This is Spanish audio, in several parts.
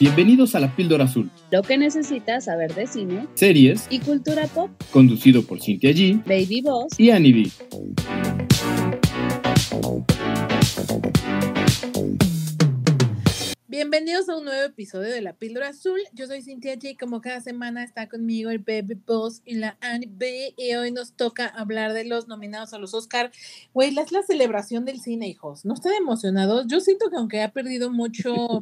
Bienvenidos a La Píldora Azul, Lo que necesitas saber de cine series y cultura pop. conducido por Cintia G Baby Boss. y Annie B. Bienvenidos a un nuevo episodio de La Píldora Azul. Yo soy Cintia J. Como cada semana está conmigo el Baby Boss y la Annie B. Y hoy nos toca hablar de los nominados a los Oscar. Güey, es la celebración del cine, hijos. ¿No están emocionados? Yo siento que aunque ha perdido mucho,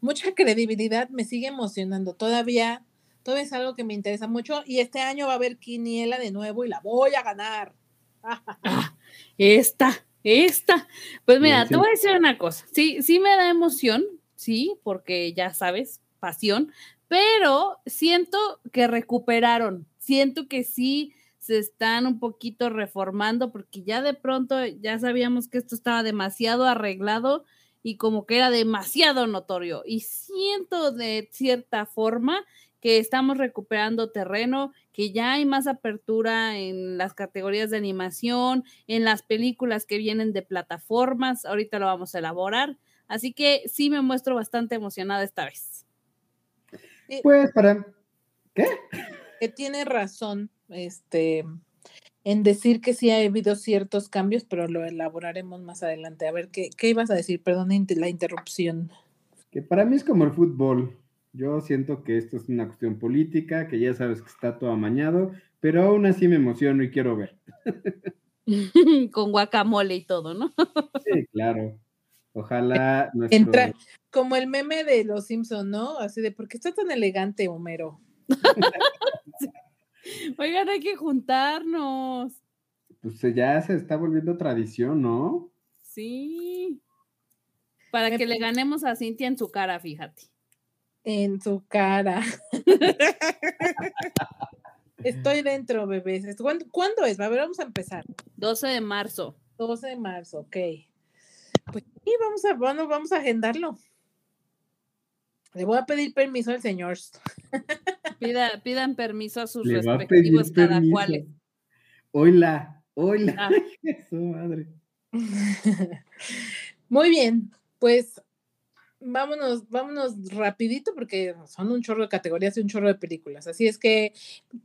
mucha credibilidad, me sigue emocionando. Todavía, todavía es algo que me interesa mucho. Y este año va a haber quiniela de nuevo y la voy a ganar. Ah, esta, esta. Pues mira, Bien, te sí. voy a decir una cosa. Sí, sí me da emoción, sí, porque ya sabes, pasión, pero siento que recuperaron. Siento que sí se están un poquito reformando porque ya de pronto ya sabíamos que esto estaba demasiado arreglado y como que era demasiado notorio. Y siento de cierta forma que estamos recuperando terreno, que ya hay más apertura en las categorías de animación, en las películas que vienen de plataformas, ahorita lo vamos a elaborar, así que sí me muestro bastante emocionada esta vez. Pues para. ¿Qué? que tiene razón este, en decir que sí ha habido ciertos cambios, pero lo elaboraremos más adelante. A ver, ¿qué, qué ibas a decir? Perdón la interrupción. Que para mí es como el fútbol. Yo siento que esto es una cuestión política, que ya sabes que está todo amañado, pero aún así me emociono y quiero ver. Con guacamole y todo, ¿no? Sí, claro. Ojalá nuestro. Entra como el meme de los Simpson, ¿no? Así de, ¿por qué está tan elegante, Homero? Oigan, hay que juntarnos. Pues ya se está volviendo tradición, ¿no? Sí. Para que le ganemos a Cintia en su cara, fíjate. En su cara. Estoy dentro, bebés. ¿Cuándo, cuándo es? A ver, vamos a empezar. 12 de marzo. 12 de marzo, ok. Pues sí, vamos a, bueno, vamos a agendarlo. Le voy a pedir permiso al señor. Pida- pidan permiso a sus Le respectivos cada cuales. Hola, hola. Ah. Su madre. Muy bien, pues vámonos, vámonos rapidito porque son un chorro de categorías y un chorro de películas. Así es que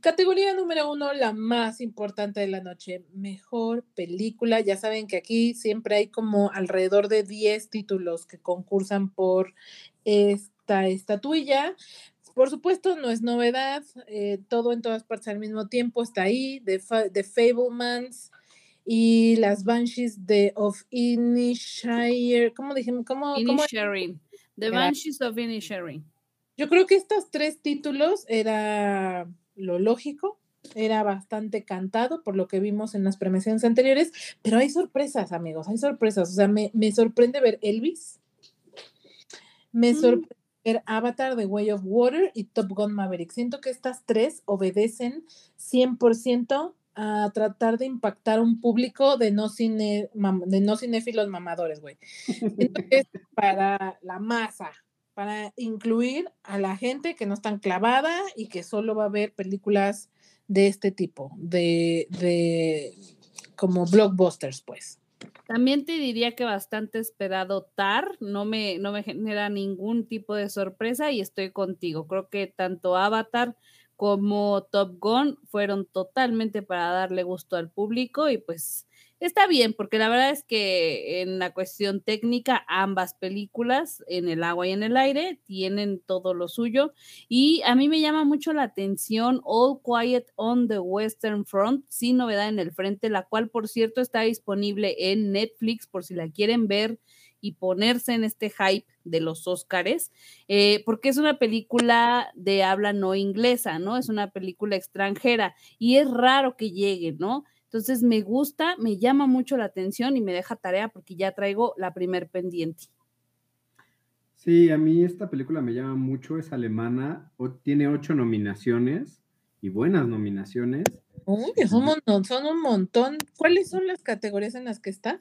categoría número uno, la más importante de la noche, mejor película. Ya saben que aquí siempre hay como alrededor de 10 títulos que concursan por esta estatuilla. Por supuesto, no es novedad, eh, todo en todas partes al mismo tiempo está ahí, The, The Fablemans, y las Banshees de of Inisherin. ¿Cómo dijimos? ¿Cómo? Inisherin. The. Banshees of Inisherin. Yo creo que estos tres títulos era lo lógico, era bastante cantado por lo que vimos en las premiaciones anteriores, pero hay sorpresas, amigos, hay sorpresas. O sea, me, me sorprende ver Elvis, me Mm. sorprende ver Avatar, The Way of Water y Top Gun Maverick. Siento que estas tres obedecen 100% a tratar de impactar un público de no, cine, de no cinéfilos mamadores, güey. Siento que es para la masa, para incluir a la gente que no es tan clavada y que solo va a ver películas de este tipo, de, de como blockbusters, pues. También te diría que bastante esperado Tar, no me, no me genera ningún tipo de sorpresa y estoy contigo. Creo que tanto Avatar como Top Gun fueron totalmente para darle gusto al público y pues está bien, porque la verdad es que en la cuestión técnica ambas películas, en el agua y en el aire, tienen todo lo suyo y a mí me llama mucho la atención All Quiet on the Western Front, sin novedad en el frente, la cual por cierto está disponible en Netflix por si la quieren ver y ponerse en este hype de los Óscares, eh, porque es una película de habla no inglesa, ¿no? Es una película extranjera y es raro que llegue, ¿no? Entonces me gusta, me llama mucho la atención y me deja tarea porque ya traigo la primer pendiente. Sí, a mí esta película me llama mucho, es alemana, o- tiene ocho nominaciones y buenas nominaciones. Uy, es un montón, son un montón. ¿Cuáles son las categorías en las que está?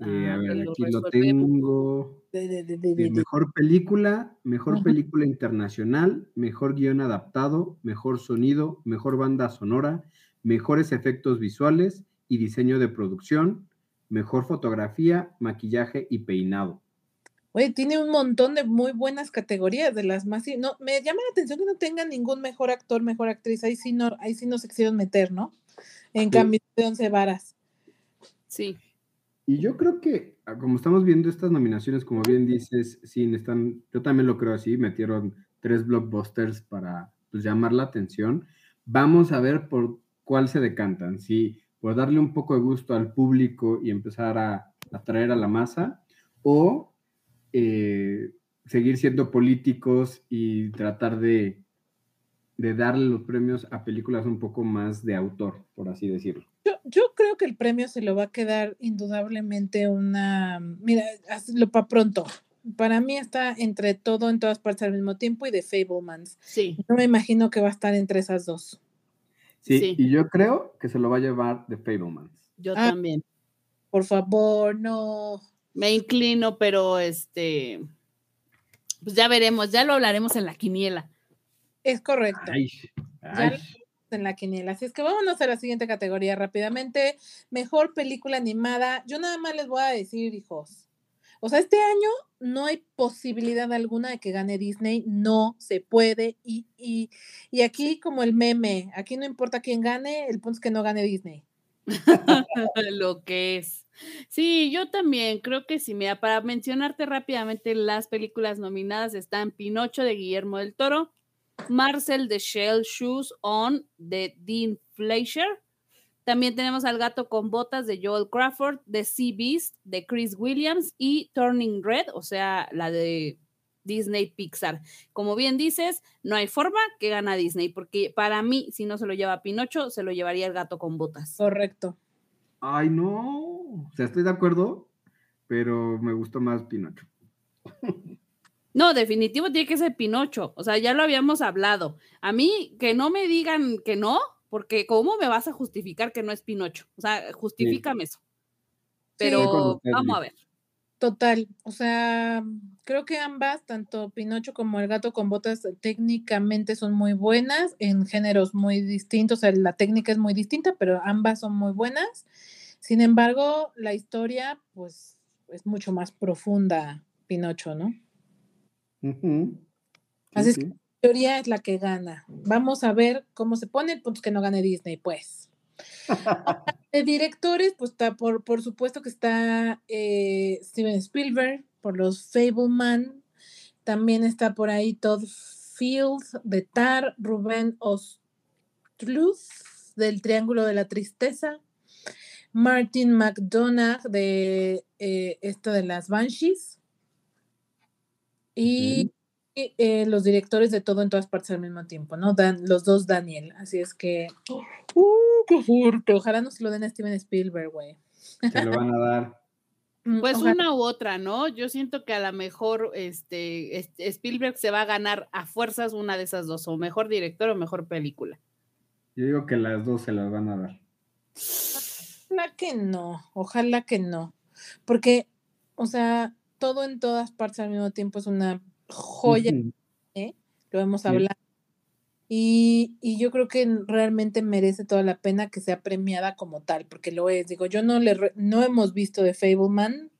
Eh, a Ah, ver, lo aquí lo tengo. De- de- de- de- Eh, de- de- mejor película, mejor película internacional, mejor guion adaptado, mejor sonido, mejor banda sonora, mejores efectos visuales y diseño de producción, mejor fotografía, maquillaje y peinado. Oye, tiene un montón de muy buenas categorías, de las más... No, me llama la atención que no tenga ningún mejor actor, mejor actriz. Ahí sí no, ahí sí no se quisieron meter, ¿no? En cambio de once varas. Sí. Y yo creo que, ah, como estamos viendo estas nominaciones, como bien dices, sí, están, yo también lo creo así, metieron tres blockbusters para pues, llamar la atención. Vamos a ver por cuál se decantan, si por darle un poco de gusto al público y empezar a atraer a la masa, o eh, seguir siendo políticos y tratar de, de darle los premios a películas un poco más de autor, por así decirlo. Yo, creo que el premio se lo va a quedar indudablemente una, mira, hazlo para pronto. Para mí está entre todo en todas partes al mismo tiempo y de Fablemans. Sí. No me imagino que va a estar entre esas dos. Sí, y yo creo que se lo va a llevar de Fablemans. Yo ah, también. Por favor, no. Me inclino, pero este, pues ya veremos, ya lo hablaremos en la quiniela. Es correcto. Ya en la quiniela. Así es que vámonos a la siguiente categoría rápidamente. Mejor película animada. Yo nada más les voy a decir, hijos. O sea, este año no hay posibilidad alguna de que gane Disney. No se puede. Y, y, y aquí, como el meme, aquí no importa quién gane, el punto es que no gane Disney. Lo que es. Sí, yo también creo que sí. Mira, para mencionarte rápidamente las películas nominadas están Pinocho de Guillermo del Toro, Marcel de Shell Shoes On de Dean Fleischer. También tenemos al gato con botas de Joel Crawford, The Sea Beast de Chris Williams y Turning Red, o sea, la de Disney Pixar. Como bien dices, no hay forma que gana Disney, porque para mí, si no se lo lleva Pinocho, se lo llevaría el gato con botas. Correcto. Ay, no. O sea, estoy de acuerdo, pero me gustó más Pinocho. No, definitivo tiene que ser Pinocho. O sea, ya lo habíamos hablado. A mí, que no me digan que no, porque ¿cómo me vas a justificar que no es Pinocho? O sea, justifícame eso. Pero vamos a ver. Total, o sea, creo que ambas, tanto Pinocho como El gato con botas, técnicamente son muy buenas, en géneros muy distintos, o sea, la técnica es muy distinta, pero ambas son muy buenas. Sin embargo, la historia, pues, es mucho más profunda, Pinocho, ¿no? Así es que la teoría es la que gana. Vamos a ver cómo se pone, pues que no gane Disney, pues. de directores, pues está por, por supuesto que está eh, Steven Spielberg por los Fableman. También está por ahí Todd Fields de Tar, Rubén Ostruz del Triángulo de la Tristeza, Martin McDonagh de eh, esto de las Banshees y eh, los directores de todo en todas partes al mismo tiempo, ¿no? Dan, los dos Daniel. Así es que. ¡Uh, qué fuerte! Ojalá no se lo den a Steven Spielberg, güey. Se lo van a dar. Mm, pues una u otra, ¿no? Yo siento que a lo mejor este, este, Spielberg se va a ganar a fuerzas una de esas dos, o mejor director o mejor película. Yo digo que las dos se las van a dar. Ojalá que no, ojalá que no. Porque, o sea, todo en todas partes al mismo tiempo es una joya, ¿eh? lo hemos hablado. Y, y, yo creo que realmente merece toda la pena que sea premiada como tal, porque lo es. Digo, yo no le no hemos visto de Fableman.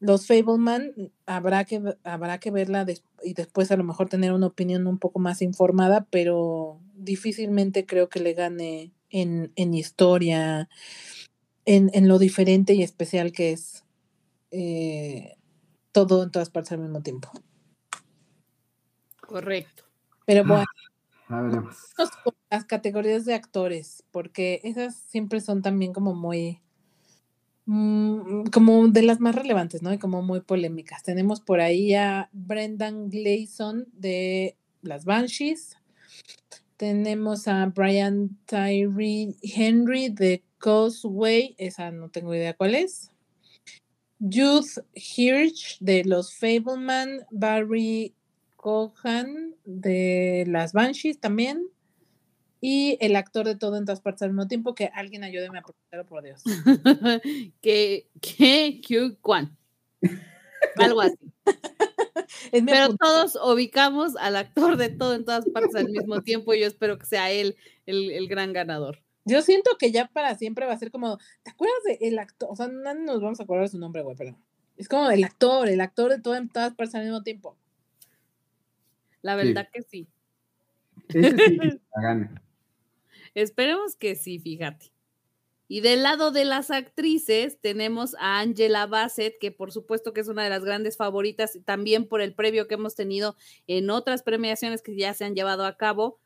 Los Fableman habrá que, habrá que verla y después a lo mejor tener una opinión un poco más informada, pero difícilmente creo que le gane en, en historia, en, en, lo diferente y especial que es eh, todo en todas partes al mismo tiempo. Correcto. Pero bueno, las categorías de actores, porque esas siempre son también como muy, mm, como de las más relevantes, ¿no? Y como muy polémicas. Tenemos por ahí a Brendan Gleeson de Las Banshees. Tenemos a Brian Tyree Henry de Causeway, esa no tengo idea cuál es. Youth Hirsch de Los Fableman, Barry Cohan de las Banshees también. Y el actor de todo en todas partes al mismo tiempo, que alguien ayúdeme a pronunciarlo, por Dios. que, que, Q, Kwan. Algo así. Pero todos ubicamos al actor de todo en todas partes al mismo tiempo y yo espero que sea él el, el gran ganador. Yo siento que ya para siempre va a ser como, ¿te acuerdas del el actor? O sea, no nos vamos a acordar de su nombre, güey, pero Es como el actor, el actor de todo en todas partes al mismo tiempo. La Sí. verdad que sí. Ese sí la. Esperemos que sí, fíjate. Y del lado de las actrices tenemos a Angela Bassett, que por supuesto que es una de las grandes favoritas, también por el previo que hemos tenido en otras premiaciones que ya se han llevado a cabo.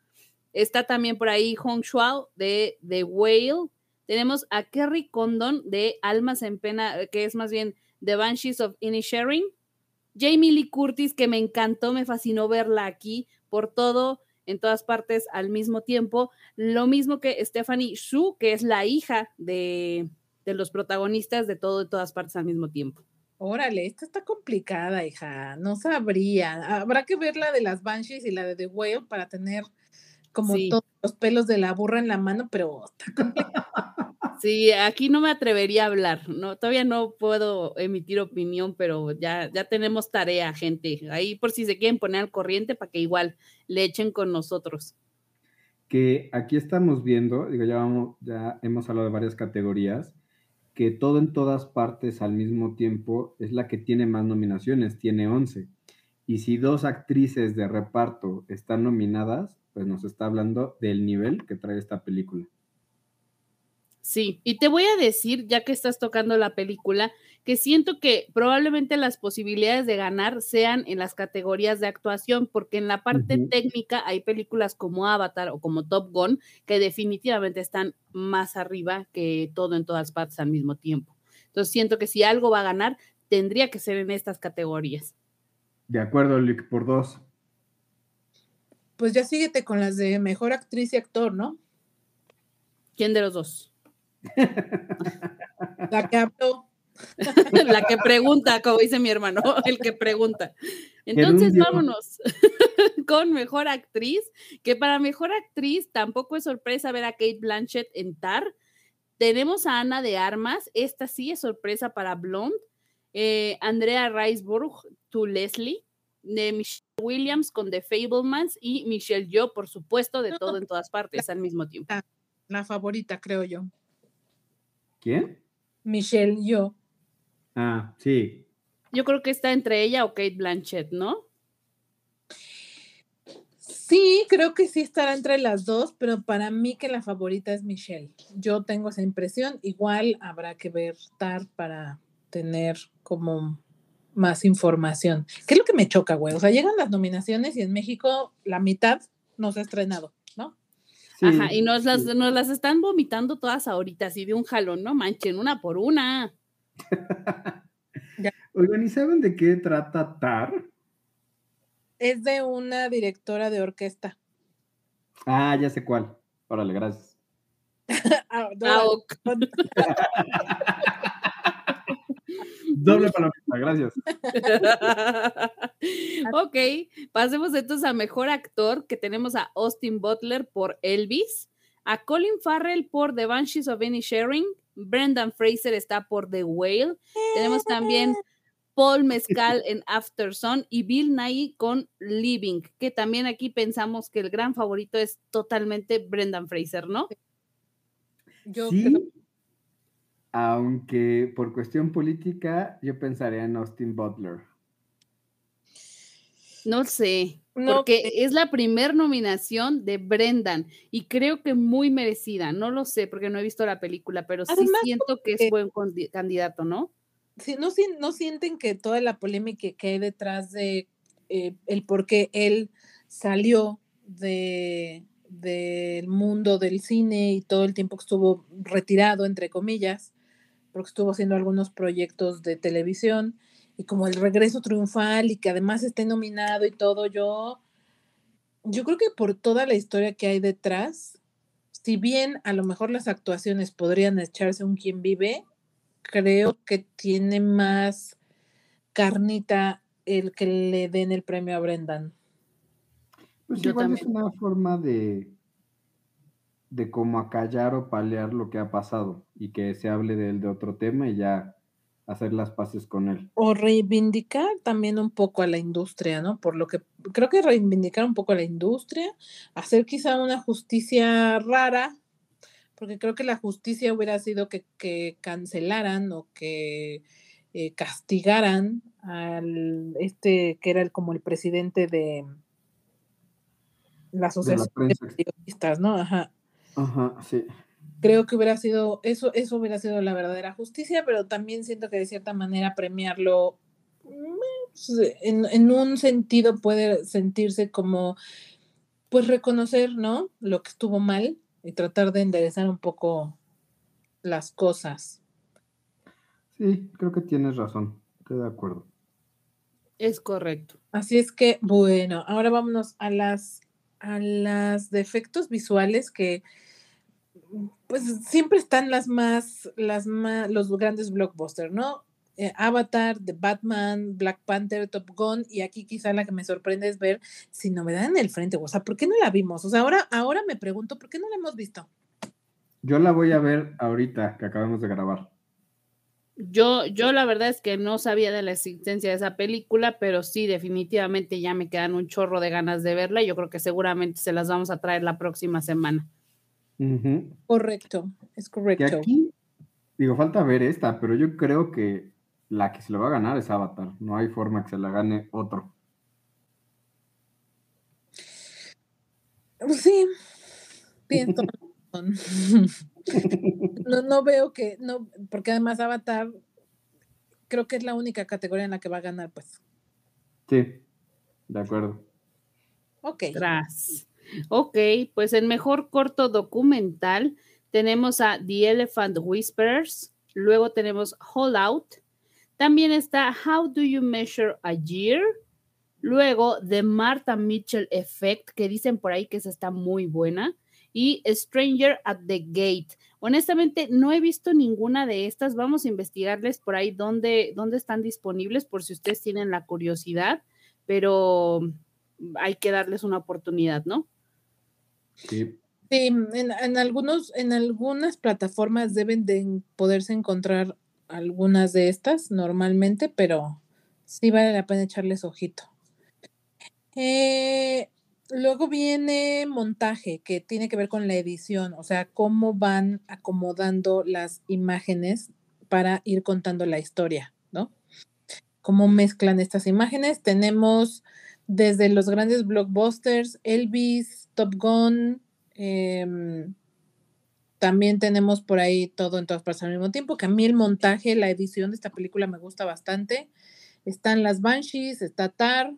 Está también por ahí Hong Shuao de The Whale. Tenemos a Kerry Condon de Almas en Pena, que es más bien The Banshees of Inisherin. Jamie Lee Curtis, que me encantó, me fascinó verla aquí por todo, en todas partes al mismo tiempo. Lo mismo que Stephanie Shu, que es la hija de, de los protagonistas de todo, en todas partes al mismo tiempo. Órale, esta está complicada, hija. No sabría. Habrá que ver la de las Banshees y la de The Whale para tener como Sí. todos los pelos de la burra en la mano, pero está Sí, aquí no me atrevería a hablar, no, todavía no puedo emitir opinión, pero ya, ya tenemos tarea, gente. Ahí por si se quieren poner al corriente para que igual le echen con nosotros. que aquí estamos viendo, digo, ya, vamos, ya hemos hablado de varias categorías, que todo en todas partes al mismo tiempo es la que tiene más nominaciones, tiene 11. Y si dos actrices de reparto están nominadas, pues nos está hablando del nivel que trae esta película. Sí, y te voy a decir, ya que estás tocando la película, que siento que probablemente las posibilidades de ganar sean en las categorías de actuación, porque en la parte técnica hay películas como Avatar o como Top Gun que definitivamente están más arriba que todo en todas partes al mismo tiempo. Entonces siento que si algo va a ganar, tendría que ser en estas categorías. De acuerdo, Lick, por dos. Pues ya síguete con las de mejor actriz y actor, ¿no? ¿Quién de los dos? La que habló. la que pregunta, como dice mi hermano, el que pregunta. Entonces, vámonos con mejor actriz, que para mejor actriz tampoco es sorpresa ver a Kate Blanchett en Tar. Tenemos a Ana de Armas, esta sí es sorpresa para Blonde. Eh, Andrea Riseborough, to Leslie, de Michelle Williams con The Fablemans y Michelle Yeoh, por supuesto, de todo en todas partes al mismo tiempo. La favorita, creo yo. ¿Quién? Michelle Yo. Ah, sí. Yo creo que está entre ella o Kate Blanchett, ¿no? Sí, creo que sí estará entre las dos, pero para mí que la favorita es Michelle. Yo tengo esa impresión. Igual habrá que ver TAR para tener como más información. ¿Qué es lo que me choca, güey? O sea, llegan las nominaciones y en México la mitad no se ha estrenado. Sí, Ajá, y nos las, sí. nos las están vomitando todas ahorita, así de un jalón, no manchen, una por una. Oigan, ¿y saben de qué trata TAR? Es de una directora de orquesta. Ah, ya sé cuál. Órale, gracias. Ah, no, Ah, ok. Doble palomita, gracias. ok, pasemos entonces a mejor actor, que tenemos a Austin Butler por Elvis, a Colin Farrell por The Banshees of Inisherin, Brendan Fraser está por The Whale, tenemos también Paul Mescal en After Sun y Bill Nighy con Living, que también aquí pensamos que el gran favorito es totalmente Brendan Fraser, ¿no? yo sí, creo- aunque por cuestión política yo pensaría en Austin Butler. No sé, No porque es la primer nominación de Brendan y creo que muy merecida. No lo sé porque no he visto la película, pero sí siento que es buen candidato, ¿no? sí, no, sien- no sienten que toda la polémica que hay detrás de eh, el por qué él salió de del mundo del cine y todo el tiempo que estuvo retirado, entre comillas, porque estuvo haciendo algunos proyectos de televisión y como el regreso triunfal y que además esté nominado y todo, yo, yo creo que por toda la historia que hay detrás, si bien a lo mejor las actuaciones podrían echarse un quien vive, creo que tiene más carnita el que le den el premio a Brendan. Pues Yo igual es una forma de, de como acallar o paliar lo que ha pasado y que se hable de él de otro tema y ya hacer las paces con él. O reivindicar también un poco a la industria, ¿no? Por lo que creo que reivindicar un poco a la industria, hacer quizá una justicia rara, porque creo que la justicia hubiera sido que, que cancelaran o que eh, castigaran al este que era el, como el presidente de la asociación de, prensa. periodistas, ¿no? Ajá. Ajá, sí. Creo que hubiera sido, eso, eso hubiera sido la verdadera justicia, pero también siento que de cierta manera premiarlo pues, en, en un sentido puede sentirse como, pues reconocer, ¿no? Lo que estuvo mal y tratar de enderezar un poco las cosas. Sí, creo que tienes razón. Estoy de acuerdo. Es correcto. Así es que, bueno, ahora vámonos a las a las defectos visuales que pues siempre están las más, las más, los grandes blockbusters, ¿no? Eh, Avatar, The Batman, Black Panther, Top Gun, y aquí quizá la que me sorprende es ver si novedad en el frente, o sea, ¿por qué no la vimos? O sea, ahora, ahora me pregunto, ¿por qué no la hemos visto? Yo la voy a ver ahorita que acabamos de grabar. Yo, yo la verdad es que no sabía de la existencia de esa película, pero sí, definitivamente ya me quedan un chorro de ganas de verla y yo creo que seguramente se las vamos a traer la próxima semana. Correcto, es Que correcto. aquí, digo, falta ver esta, pero yo creo que la que se lo va a ganar es Avatar. No hay forma que se la gane otro. Sí, pienso. No, no veo que, no, porque además Avatar creo que es la única categoría en la que va a ganar, pues. Sí, de acuerdo. Ok. Tras. Ok, pues en mejor corto documental tenemos a The Elephant Whisperers, luego tenemos Hold Out, también está How Do You Measure a Year, luego The Martha Mitchell Effect, que dicen por ahí que esa está muy buena, y Stranger at the Gate. Honestamente, no he visto ninguna de estas. Vamos a investigarles por ahí dónde, dónde están disponibles por si ustedes tienen la curiosidad, pero hay que darles una oportunidad, ¿no? Sí. En, en algunos, en algunas plataformas deben de poderse encontrar algunas de estas normalmente, pero sí vale la pena echarles ojito. Eh, luego viene montaje, que tiene que ver con la edición, o sea, cómo van acomodando las imágenes para ir contando la historia, ¿no? Cómo mezclan estas imágenes. Tenemos desde los grandes blockbusters, Elvis, Top Gun, em, también tenemos por ahí todo en todas partes al mismo tiempo, que a mí el montaje, la edición de esta película me gusta bastante. Están las Banshees, está Tar.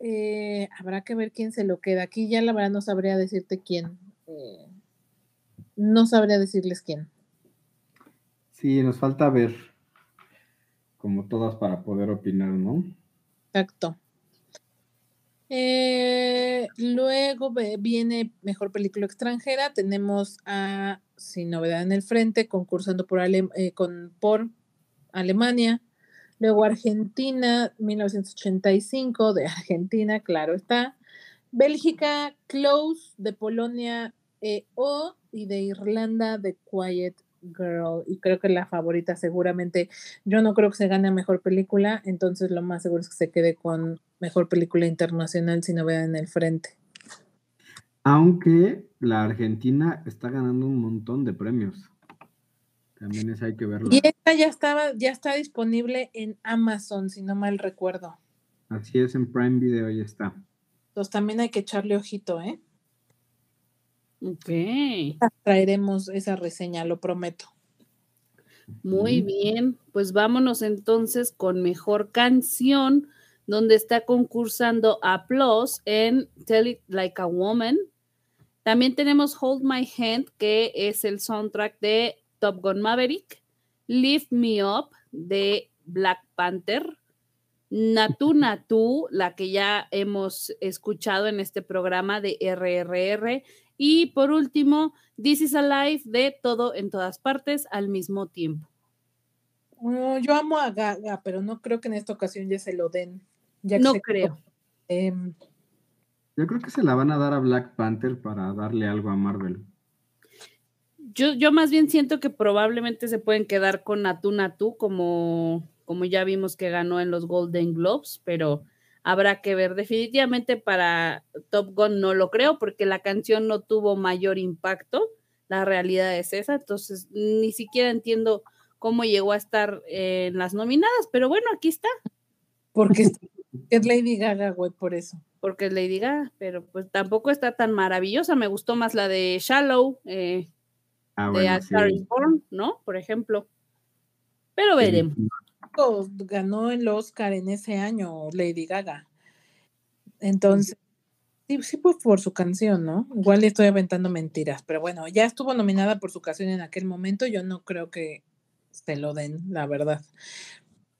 Eh, habrá que ver quién se lo queda. Aquí ya la verdad no sabría decirte quién. Eh, no sabría decirles quién. Sí, nos falta ver como todas para poder opinar, ¿no? Exacto. Eh, luego viene Mejor Película Extranjera. Tenemos a Sin Novedad en el Frente, concursando por, Ale- eh, con, por Alemania. Luego Argentina, 1985, de Argentina, claro está. Bélgica, Close, de Polonia, EO, y de Irlanda, The Quiet Girl. Y creo que la favorita seguramente, yo no creo que se gane a Mejor Película, entonces lo más seguro es que se quede con Mejor Película Internacional sin novedad en el frente. Aunque la Argentina está ganando un montón de premios. También es hay que verlo. Y esta ya estaba, ya está disponible en Amazon, si no mal recuerdo. Así es, en Prime Video ya está. Entonces también hay que echarle ojito, ¿eh? Ok. Traeremos esa reseña, lo prometo. Muy bien, pues vámonos entonces con mejor canción, donde está concursando Applause en Tell It Like a Woman. También tenemos Hold My Hand, que es el soundtrack de Top Gun Maverick. Lift Me Up de Black Panther. Natu Natu, la que ya hemos escuchado en este programa de RRR. Y por último, This is Alive de Todo en todas partes al mismo tiempo. Oh, yo amo a Gaga, pero no creo que en esta ocasión ya se lo den. Ya No se- creo. em, Yo creo que se la van a dar a Black Panther para darle algo a Marvel. Yo, yo más bien siento que probablemente se pueden quedar con Natu Natu, como, como ya vimos que ganó en los Golden Globes, pero habrá que ver. Definitivamente para Top Gun no lo creo, porque la canción no tuvo mayor impacto. La realidad es esa, entonces ni siquiera entiendo cómo llegó a estar en las nominadas, pero bueno, aquí está. Porque es, Lady Gaga, güey, por eso. Porque es Lady Gaga, pero pues tampoco está tan maravillosa. Me gustó más la de Shallow, eh, Ah, de bueno, A. Star is Born, ¿no? Por ejemplo. Pero veremos. Ganó el Oscar en ese año Lady Gaga. Entonces, sí, sí fue por su canción, ¿no? Igual le estoy aventando mentiras, pero bueno, ya estuvo nominada por su canción en aquel momento. Yo no creo que se lo den, la verdad.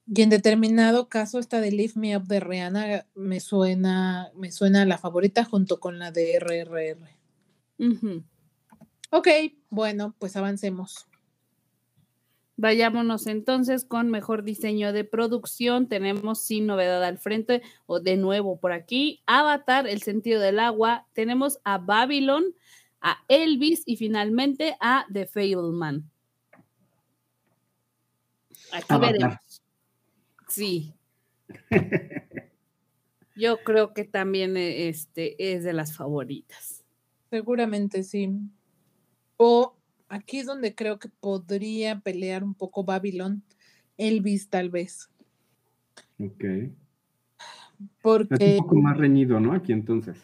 Y en determinado caso, esta de Lift Me Up de Rihanna me suena, me suena a la favorita junto con la de RRR. Ujú. Ok, bueno, pues avancemos. Vayámonos entonces con mejor diseño de producción. Tenemos sin novedad al frente, o de nuevo por aquí, Avatar, El sentido del agua. Tenemos a Babylon, a Elvis y finalmente a The Fableman. Aquí Avatar. veremos. Sí. Yo creo que también eh, este es de las favoritas. Seguramente sí. O aquí es donde creo que podría pelear un poco Babylon, Elvis tal vez, Ok. Es porque un poco más reñido, ¿no? Aquí entonces.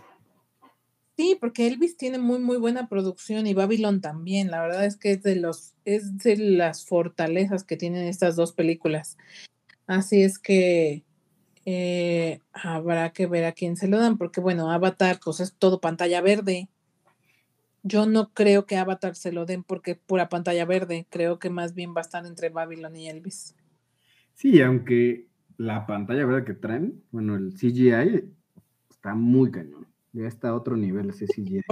sí, porque Elvis tiene muy muy buena producción y Babylon también. La verdad es que es de los es de las fortalezas que tienen estas dos películas. Así es que eh, habrá que ver a quién se lo dan, porque bueno, Avatar pues es todo pantalla verde. Yo no creo que Avatar se lo den porque pura pantalla verde. Creo que más bien va a estar entre Babylon y Elvis. Sí, aunque la pantalla verde que traen, bueno, el CGI está muy cañón. Ya está a otro nivel ese CGI.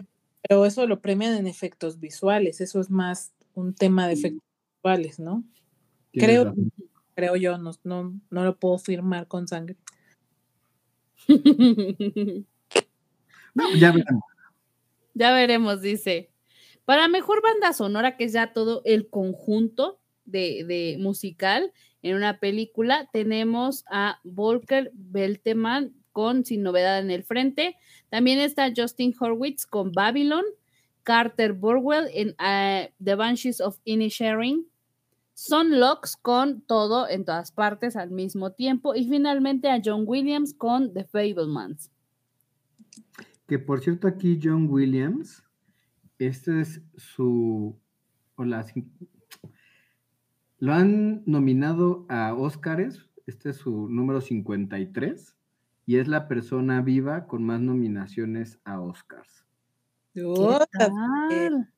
Pero eso lo premian en efectos visuales. Eso es más un tema de efectos visuales, ¿no? Creo, razón. creo yo, no, no, no lo puedo firmar con sangre. No, ya veremos. Ya veremos, dice. Para mejor banda sonora, que es ya todo el conjunto de, musical en una película, tenemos a Volker Belteman con Sin Novedad en el Frente. También está Justin Horwitz con Babylon, Carter Burwell en eh, The Banshees of Inisherin, Son Locks con Todo en todas partes al mismo tiempo y finalmente a John Williams con The Fablemans. Que por cierto, aquí John Williams, este es su. Hola, sí. lo han nominado a Óscares, este es su número 53, y es la persona viva con más nominaciones a Oscars. ¿Qué Puta, tal?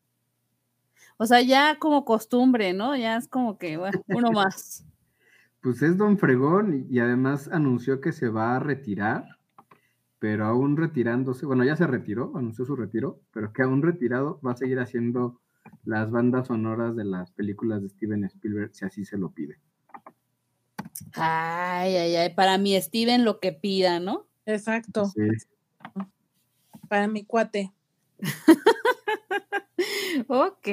O sea, ya como costumbre, ¿no? Ya es como que, bueno, uno más. Pues es Don Fregón y además anunció que se va a retirar, pero aún retirándose, bueno, ya se retiró, anunció su retiro, pero que aún retirado va a seguir haciendo las bandas sonoras de las películas de Steven Spielberg si así se lo pide. Ay, ay, ay. Para mi Steven lo que pida, ¿no? Exacto. Sí. Para mi cuate. Ok.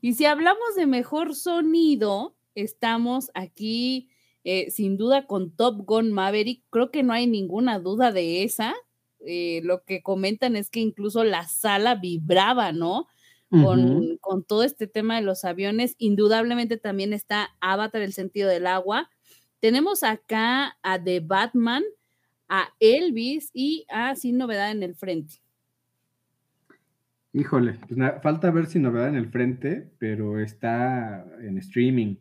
Y si hablamos de mejor sonido, estamos aquí eh, sin duda con Top Gun Maverick. Creo que no hay ninguna duda de esa. Eh, lo que comentan es que incluso la sala vibraba, ¿no? Con, todo este tema de los aviones. Indudablemente también está Avatar, el sentido del agua. Tenemos acá a The Batman, a Elvis y a Sin Novedad en el Frente. Híjole, pues falta ver si novedad en el frente, pero está en streaming.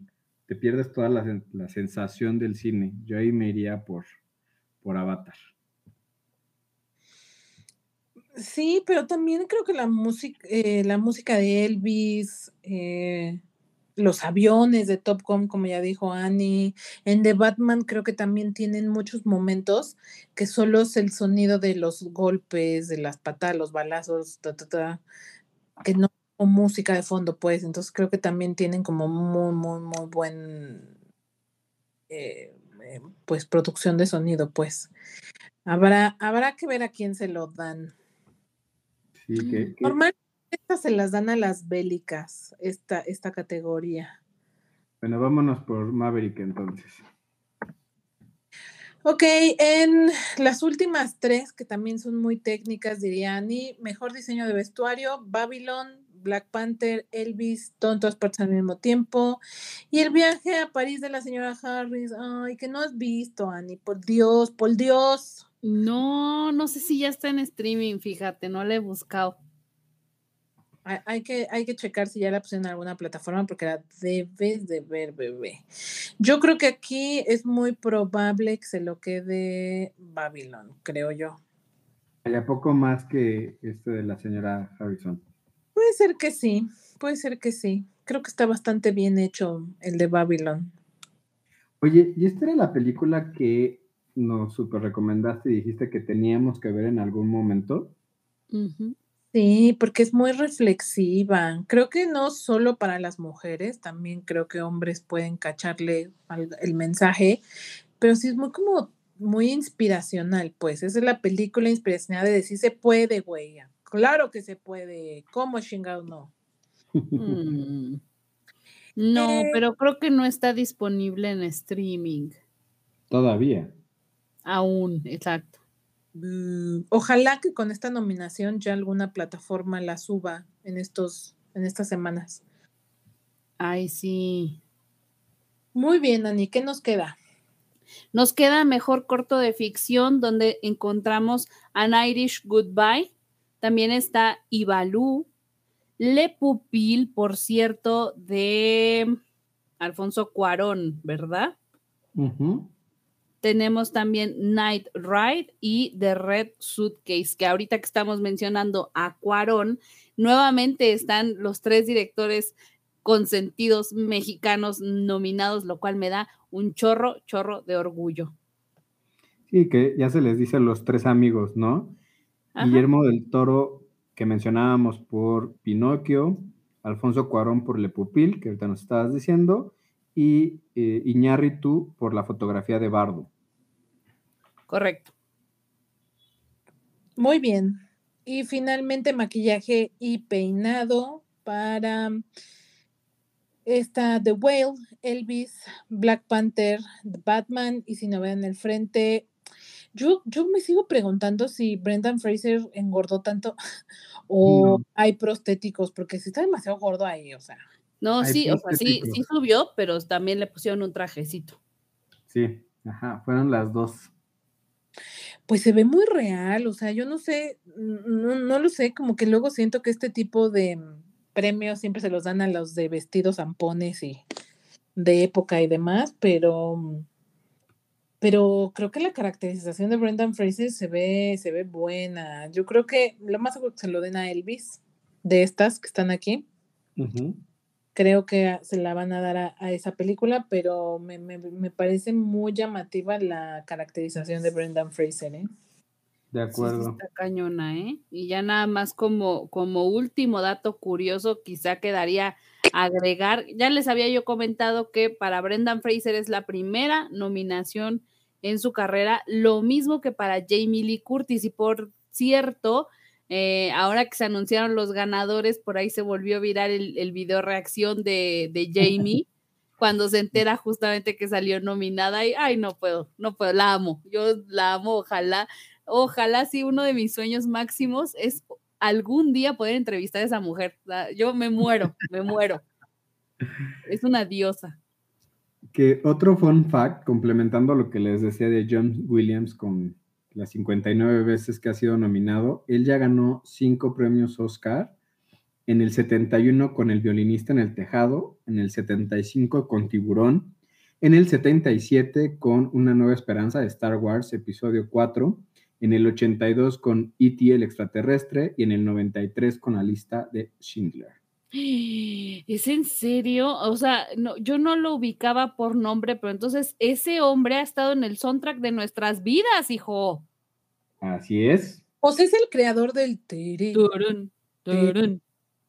Te pierdes toda la, la sensación del cine. Yo ahí me iría por, por Avatar. Sí, pero también creo que la música, eh, la música de Elvis, eh, los aviones de Top Gun, como ya dijo Annie, en The Batman creo que también tienen muchos momentos que solo es el sonido de los golpes, de las patadas, los balazos, que no con música de fondo, pues. Entonces creo que también tienen como muy, muy, muy buen, eh, eh, pues, producción de sonido, pues. Habrá, habrá que ver a quién se lo dan. Sí, que, que- Normalmente estas se las dan a las bélicas, esta, esta categoría. Bueno, vámonos por Maverick entonces. Ok, en las últimas tres, que también son muy técnicas, diría Annie, mejor diseño de vestuario, Babylon, Black Panther, Elvis, todo en todas partes al mismo tiempo. Y el viaje a París de la señora Harris. Ay, que no has visto, Annie. Por Dios, por Dios. No, no sé si ya está en streaming, fíjate, no la he buscado. Hay, hay que, hay que checar si ya la puse en alguna plataforma porque la debes de ver, bebé. Yo creo que aquí es muy probable que se lo quede Babylon, creo yo. Hay a poco más que este de la señora Harrison. Puede ser que sí, puede ser que sí. Creo que está bastante bien hecho el de Babylon. Oye, ¿y esta era la película que nos super recomendaste y dijiste que teníamos que ver en algún momento? Sí, porque es muy reflexiva. Creo que no solo para las mujeres, también creo que hombres pueden cacharle al- el mensaje, pero sí es muy como muy inspiracional, pues. Esa es la película inspiracional de decir se puede, güey. Claro que se puede. ¿Cómo chingado no? Mm. No, Eh. pero creo que no está disponible en streaming Todavía. aún, exacto. Mm, Ojalá que con esta nominación ya alguna plataforma la suba en estos, en estas semanas. Ay, sí. Muy bien, Ani, ¿qué nos queda? Nos queda mejor corto de ficción donde encontramos An Irish Goodbye. También está Ibalú. Le Pupil, por cierto, de Alfonso Cuarón, ¿verdad? Tenemos también Night Ride y The Red Suitcase, que ahorita que estamos mencionando a Cuarón, nuevamente están los tres directores consentidos mexicanos nominados, lo cual me da un chorro, chorro de orgullo. Sí, que ya se les dice los tres amigos, ¿no? Ajá. Guillermo del Toro, que mencionábamos por Pinocchio, Alfonso Cuarón por Le Pupil, que ahorita nos estabas diciendo, y eh, Iñárritu por la fotografía de Bardo. Correcto. Muy bien. Y finalmente maquillaje y peinado para esta The Whale, Elvis, Black Panther, The Batman y si no vean el frente. Yo, yo me sigo preguntando si Brendan Fraser engordó tanto o No. hay prostéticos, porque si está demasiado gordo ahí, o sea. No, Hay sí, o sea, sí, sí subió, pero también le pusieron un trajecito. Sí, ajá, fueron las dos. Pues se ve muy real, o sea, yo no sé, no, no lo sé, como que luego siento que este tipo de mm, premios siempre se los dan a los de vestidos zampones y de época y demás, pero, mm, pero creo que la caracterización de Brendan Fraser se ve, se ve buena. Yo creo que lo más seguro que se lo den a Elvis, de estas que están aquí. Ujú. Creo que se la van a dar a, a esa película, pero me, me- me parece muy llamativa la caracterización de Brendan Fraser, ¿eh? De Sí, sí acuerdo. está cañona, ¿eh? Y ya nada más como, como último dato curioso, quizá quedaría agregar, ya les había yo comentado que para Brendan Fraser es la primera nominación en su carrera, lo mismo que para Jamie Lee Curtis, y por cierto, eh, ahora que se anunciaron los ganadores, por ahí se volvió viral el, el video reacción de, de Jamie. Cuando se entera justamente que salió nominada, y ay, no puedo, no puedo, la amo, yo la amo, ojalá ojalá sí uno de mis sueños máximos es algún día poder entrevistar a esa mujer. Yo me muero, me muero. Es una diosa. Que otro fun fact, complementando lo que les decía de John Williams con las 59 veces que ha sido nominado, él ya ganó cinco premios Oscar, en el 71 con El violinista en el tejado, en el 75 con Tiburón, en el 77 con Una nueva esperanza de Star Wars, episodio 4, en el 82 con E.T. el extraterrestre y en el 93 con la lista de Schindler. ¿Es en serio? O sea, no, yo no lo ubicaba por nombre, pero entonces ese hombre ha estado en el soundtrack de nuestras vidas, hijo. Así es. O sea, es el creador del tere, Turun, turun.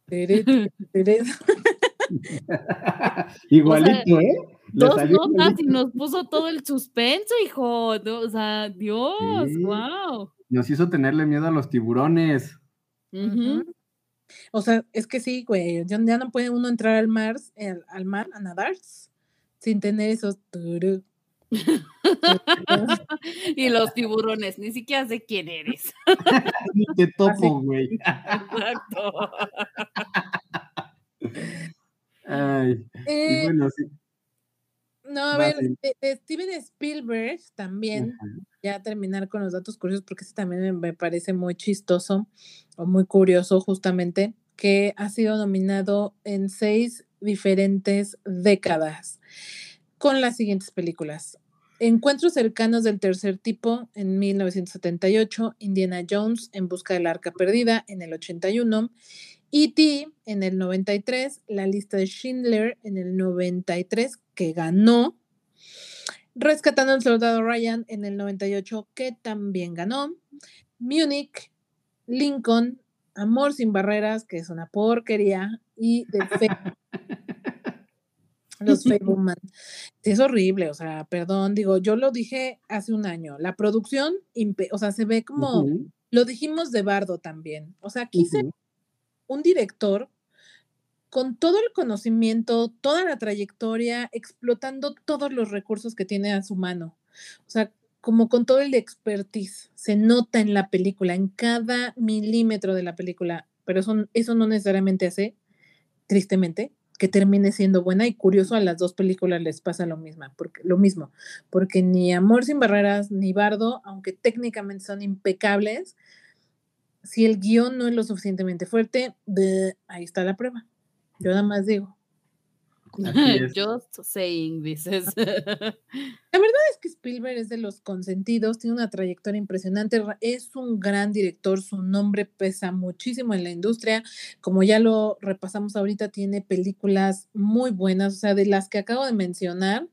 tere, tere. Igualito, ¿eh? Dos salió notas y nos puso todo el suspenso, hijo. O sea, Dios, Sí. wow. Nos hizo tenerle miedo a los tiburones. O sea, es que sí, güey, ya no puede uno entrar al mar, al, al mar a nadar sin tener esos turu, Y los tiburones, ni siquiera sé quién eres. Ni te Así. topo, güey. Exacto. Ay, y Eh, bueno, sí. No, a ver, sí. de, de Steven Spielberg también, ya terminar con los datos curiosos, porque ese también me, me parece muy chistoso o muy curioso, justamente, que ha sido nominado en seis diferentes décadas con las siguientes películas. Encuentros cercanos del tercer tipo en 1978, Indiana Jones en busca del arca perdida en el 81, E.T. en el 93, La lista de Schindler en el 93, que ganó, Rescatando al soldado Ryan en el 98, que también ganó, Munich, Lincoln, Amor sin barreras, que es una porquería, y The Los Fableman. Es horrible, o sea, perdón, digo, yo lo dije hace un año. La producción, o sea, se ve como, lo dijimos de Bardo también. O sea, quise ujú. un director con todo el conocimiento, toda la trayectoria, explotando todos los recursos que tiene a su mano. O sea, como con todo el expertise, se nota en la película, en cada milímetro de la película, pero eso, eso no necesariamente hace, tristemente, que termine siendo buena y curioso a las dos películas les pasa lo mismo, porque, lo mismo, porque ni Amor sin barreras ni Bardo, aunque técnicamente son impecables, si el guion no es lo suficientemente fuerte, ahí está la prueba. Yo nada más digo. Just saying, dices. La verdad es que Spielberg es de los consentidos, tiene una trayectoria impresionante, es un gran director, su nombre pesa muchísimo en la industria, como ya lo repasamos ahorita, tiene películas muy buenas, o sea, de las que acabo de mencionar,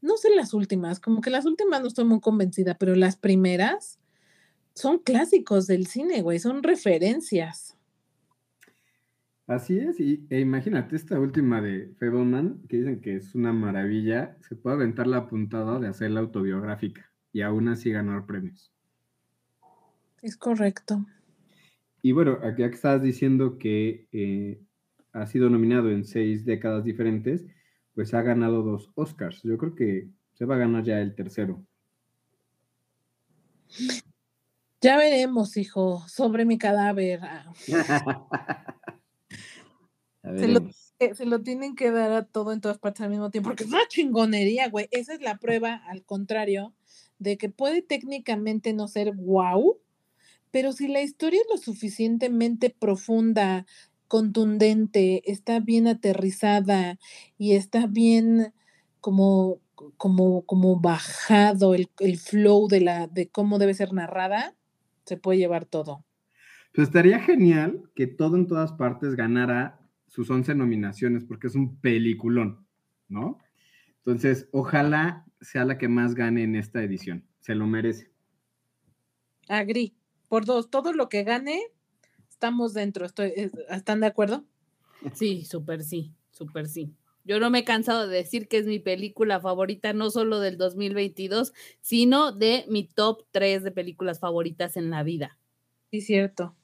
no sé las últimas, como que las últimas no estoy muy convencida, pero las primeras son clásicos del cine, güey, son referencias. Así es, y, e imagínate esta última de Fableman, que dicen que es una maravilla, se puede aventar la puntada de hacerla autobiográfica y aún así ganar premios. Es correcto. Y bueno, aquí estabas diciendo que eh, ha sido nominado en seis décadas diferentes, pues ha ganado dos Oscars. Yo creo que se va a ganar ya el tercero. Ya veremos, hijo, sobre mi cadáver. Se lo, eh, se lo tienen que dar a todo en todas partes al mismo tiempo, porque es una chingonería, güey. Esa es la prueba, al contrario, de que puede técnicamente no ser wow, pero si la historia es lo suficientemente profunda, contundente, está bien aterrizada y está bien como, como, como bajado el, el flow de, la, de cómo debe ser narrada, se puede llevar todo. Pues estaría genial que todo en todas partes ganara sus 11 nominaciones, porque es un peliculón, ¿no? Entonces, ojalá sea la que más gane en esta edición. Se lo merece. Agri. Por dos, todo lo que gane, estamos dentro. Estoy, ¿Están de acuerdo? Sí, súper sí, súper sí. Yo no me he cansado de decir que es mi película favorita, no solo del 2022, sino de mi top 3 de películas favoritas en la vida. Sí, cierto.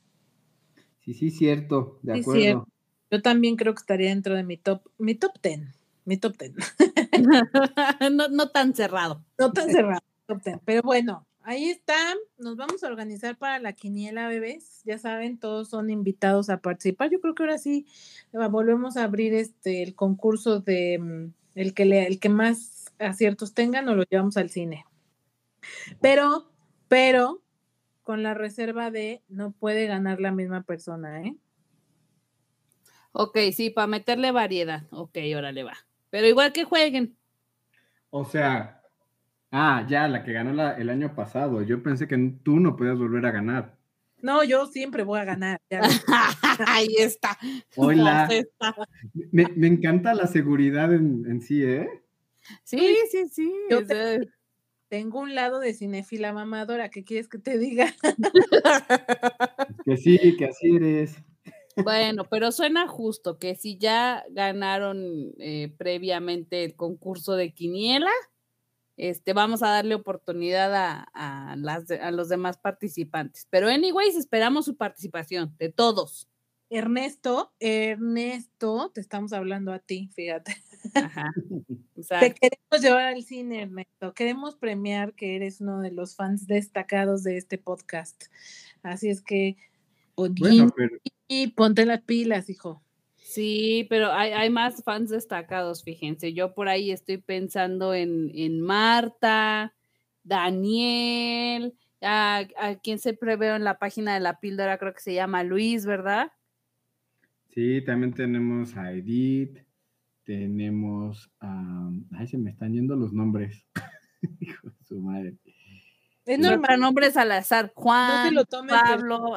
Sí, sí, cierto, de Sí, acuerdo. cierto. Yo también creo que estaría dentro de mi top, mi top 10. Mi top 10. no, no tan cerrado. No tan cerrado, top 10. Pero bueno, ahí está. Nos vamos a organizar para la quiniela, bebés. Ya saben, todos son invitados a participar. Yo creo que ahora sí eh, volvemos a abrir este el concurso de mm, el que le, el que más aciertos tenga, nos lo llevamos al cine. Pero, pero, con la reserva de no puede ganar la misma persona, ¿eh? Ok, sí, para meterle variedad. Ok, órale va. Pero igual que jueguen. O sea, ah, ya, la que ganó la- el año pasado. Yo pensé que tú no podías volver a ganar. No, yo siempre voy a ganar. ya Ahí está. Hola. Está. Me, me encanta la seguridad en, en sí, ¿eh? Sí, sí, sí. Yo Tengo un lado de cinefila mamadora, ¿qué quieres que te diga? Que sí, que así eres. Bueno, pero suena justo que si ya ganaron eh, previamente el concurso de Quiniela, este, vamos a darle oportunidad a, a las, a los demás participantes. Pero anyways, esperamos su participación de todos. Ernesto, Ernesto, te estamos hablando a ti, fíjate. Ajá. Te queremos llevar al cine, Ernesto. Queremos premiar que eres uno de los fans destacados de este podcast. Así es que, Bueno, Odín, pero y ponte las pilas, hijo. Sí, pero hay, hay más fans destacados, fíjense. Yo por ahí estoy pensando en, en Marta, Daniel, a, a quien siempre veo en la página de la píldora, creo que se llama Luis, ¿verdad? Sí, también tenemos a Edith, tenemos a... Ay, se me están yendo los nombres. Hijo de su madre. Es normal. nombres al azar. Juan, lo tomes Pablo.